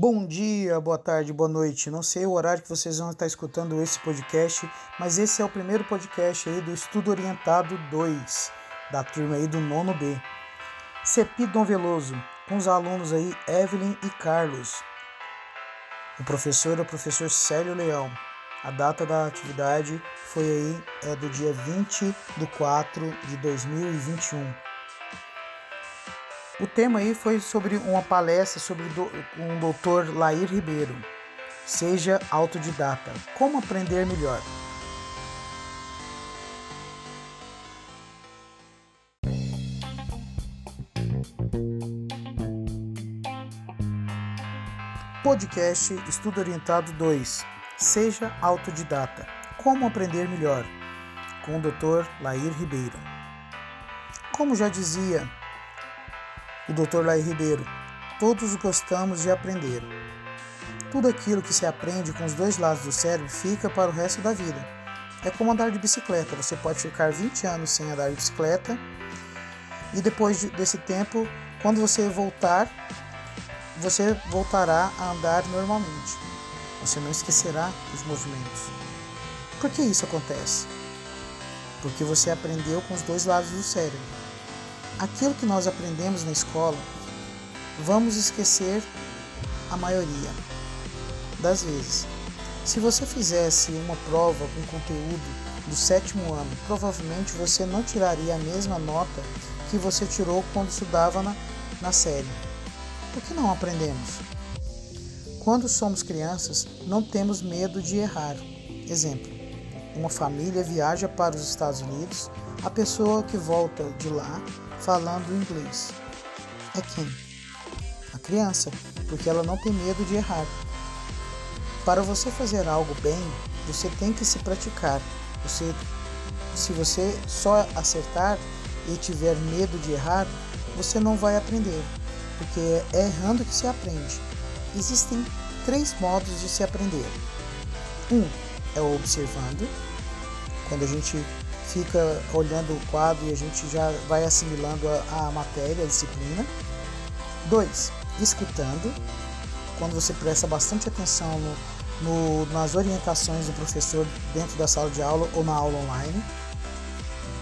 Bom dia, boa tarde, boa noite. Não sei o horário que vocês vão estar escutando esse podcast, mas esse é o primeiro podcast aí do Estudo Orientado 2, da turma aí do nono B. CEPI Dom Veloso, com os alunos aí Evelyn e Carlos. O professor é o professor Célio Leão. A data da atividade foi aí é do dia 20 de 4 de 2021. O tema aí foi sobre uma palestra sobre um doutor Lair Ribeiro. Seja autodidata. Como aprender melhor? Podcast Estudo Orientado 2. Seja autodidata. Como aprender melhor? Com o Dr. Lair Ribeiro. Como já dizia o Dr. Lair Ribeiro, todos gostamos de aprender. Tudo aquilo que se aprende com os dois lados do cérebro fica para o resto da vida. É como andar de bicicleta. Você pode ficar 20 anos sem andar de bicicleta e depois desse tempo, quando você voltar, você voltará a andar normalmente. Você não esquecerá os movimentos. Por que isso acontece? Porque você aprendeu com os dois lados do cérebro aquilo que nós aprendemos na escola, vamos esquecer a maioria das vezes. Se você fizesse uma prova com conteúdo do sétimo ano, provavelmente você não tiraria a mesma nota que você tirou quando estudava na, na série. Por que não aprendemos? Quando somos crianças, não temos medo de errar. Exemplo: uma família viaja para os Estados Unidos, a pessoa que volta de lá falando inglês. É quem? A criança, porque ela não tem medo de errar. Para você fazer algo bem, você tem que se praticar. Você, se você só acertar e tiver medo de errar, você não vai aprender, porque é errando que se aprende. Existem três modos de se aprender. Um é observando, quando a gente fica olhando o quadro e a gente já vai assimilando a, a matéria, a disciplina. Dois, escutando, quando você presta bastante atenção no, no, nas orientações do professor dentro da sala de aula ou na aula online.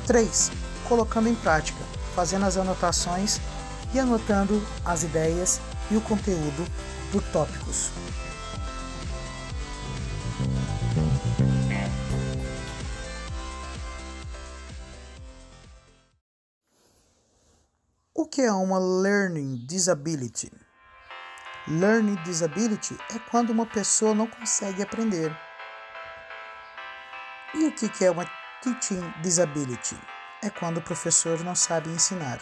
Três, colocando em prática, fazendo as anotações e anotando as ideias e o conteúdo por tópicos. O que é uma learning disability? Learning disability é quando uma pessoa não consegue aprender. E o que é uma teaching disability? É quando o professor não sabe ensinar.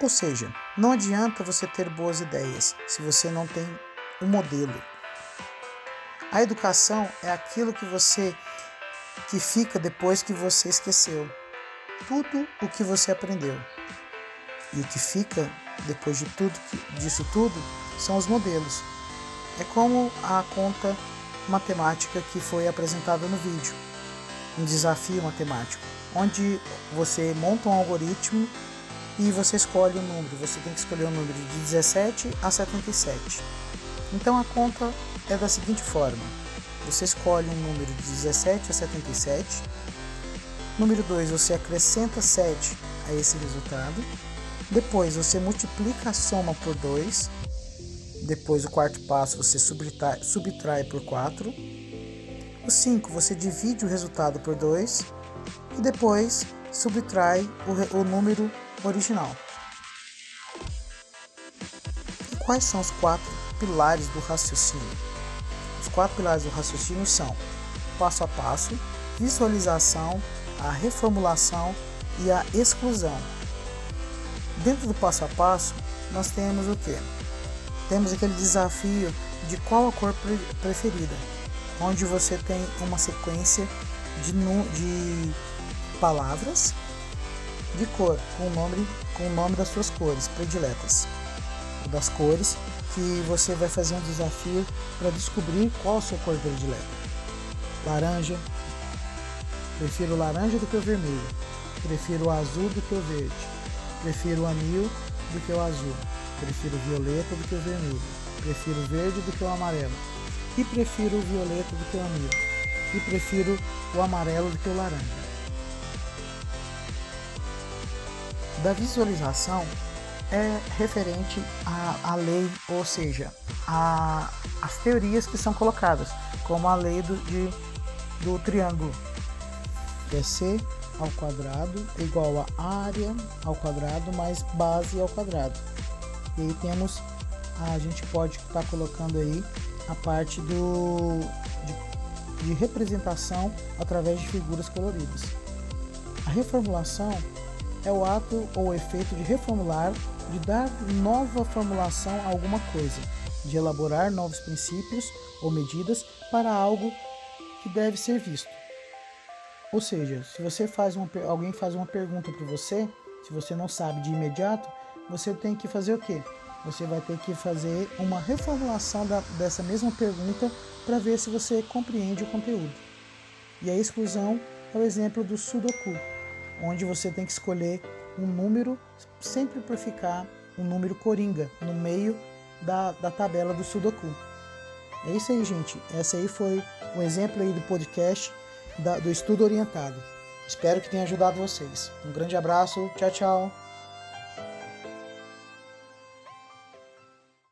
Ou seja, não adianta você ter boas ideias se você não tem um modelo. A educação é aquilo que você que fica depois que você esqueceu tudo o que você aprendeu. E o que fica depois de tudo disso tudo são os modelos. É como a conta matemática que foi apresentada no vídeo, um desafio matemático, onde você monta um algoritmo e você escolhe um número. Você tem que escolher um número de 17 a 77. Então a conta é da seguinte forma: você escolhe um número de 17 a 77. Número 2, você acrescenta 7 a esse resultado. Depois você multiplica a soma por 2. Depois o quarto passo você subtrai, subtrai por 4. O 5 você divide o resultado por 2. E depois subtrai o, o número original. E quais são os quatro pilares do raciocínio? Os quatro pilares do raciocínio são passo a passo, visualização, a reformulação e a exclusão. Dentro do passo a passo, nós temos o que? Temos aquele desafio de qual a cor preferida, onde você tem uma sequência de, de palavras de cor com o nome com o nome das suas cores prediletas, das cores que você vai fazer um desafio para descobrir qual a sua cor predileta. Laranja, prefiro laranja do que o vermelho, prefiro o azul do que o verde Prefiro o anil do que o azul. Prefiro o violeta do que o vermelho. Prefiro o verde do que o amarelo. E prefiro o violeta do que o amigo. E prefiro o amarelo do que o laranja. Da visualização é referente à, à lei, ou seja, as teorias que são colocadas, como a lei do, de, do triângulo, que é C ao quadrado é igual a área ao quadrado mais base ao quadrado. E aí temos, a gente pode estar tá colocando aí a parte do, de, de representação através de figuras coloridas. A reformulação é o ato ou efeito de reformular, de dar nova formulação a alguma coisa, de elaborar novos princípios ou medidas para algo que deve ser visto. Ou seja, se você faz uma, alguém faz uma pergunta para você, se você não sabe de imediato, você tem que fazer o quê? Você vai ter que fazer uma reformulação da, dessa mesma pergunta para ver se você compreende o conteúdo. E a exclusão é o exemplo do Sudoku, onde você tem que escolher um número sempre para ficar um número coringa no meio da, da tabela do Sudoku. É isso aí, gente. Essa aí foi o um exemplo aí do podcast da, do estudo orientado. Espero que tenha ajudado vocês. Um grande abraço, tchau, tchau.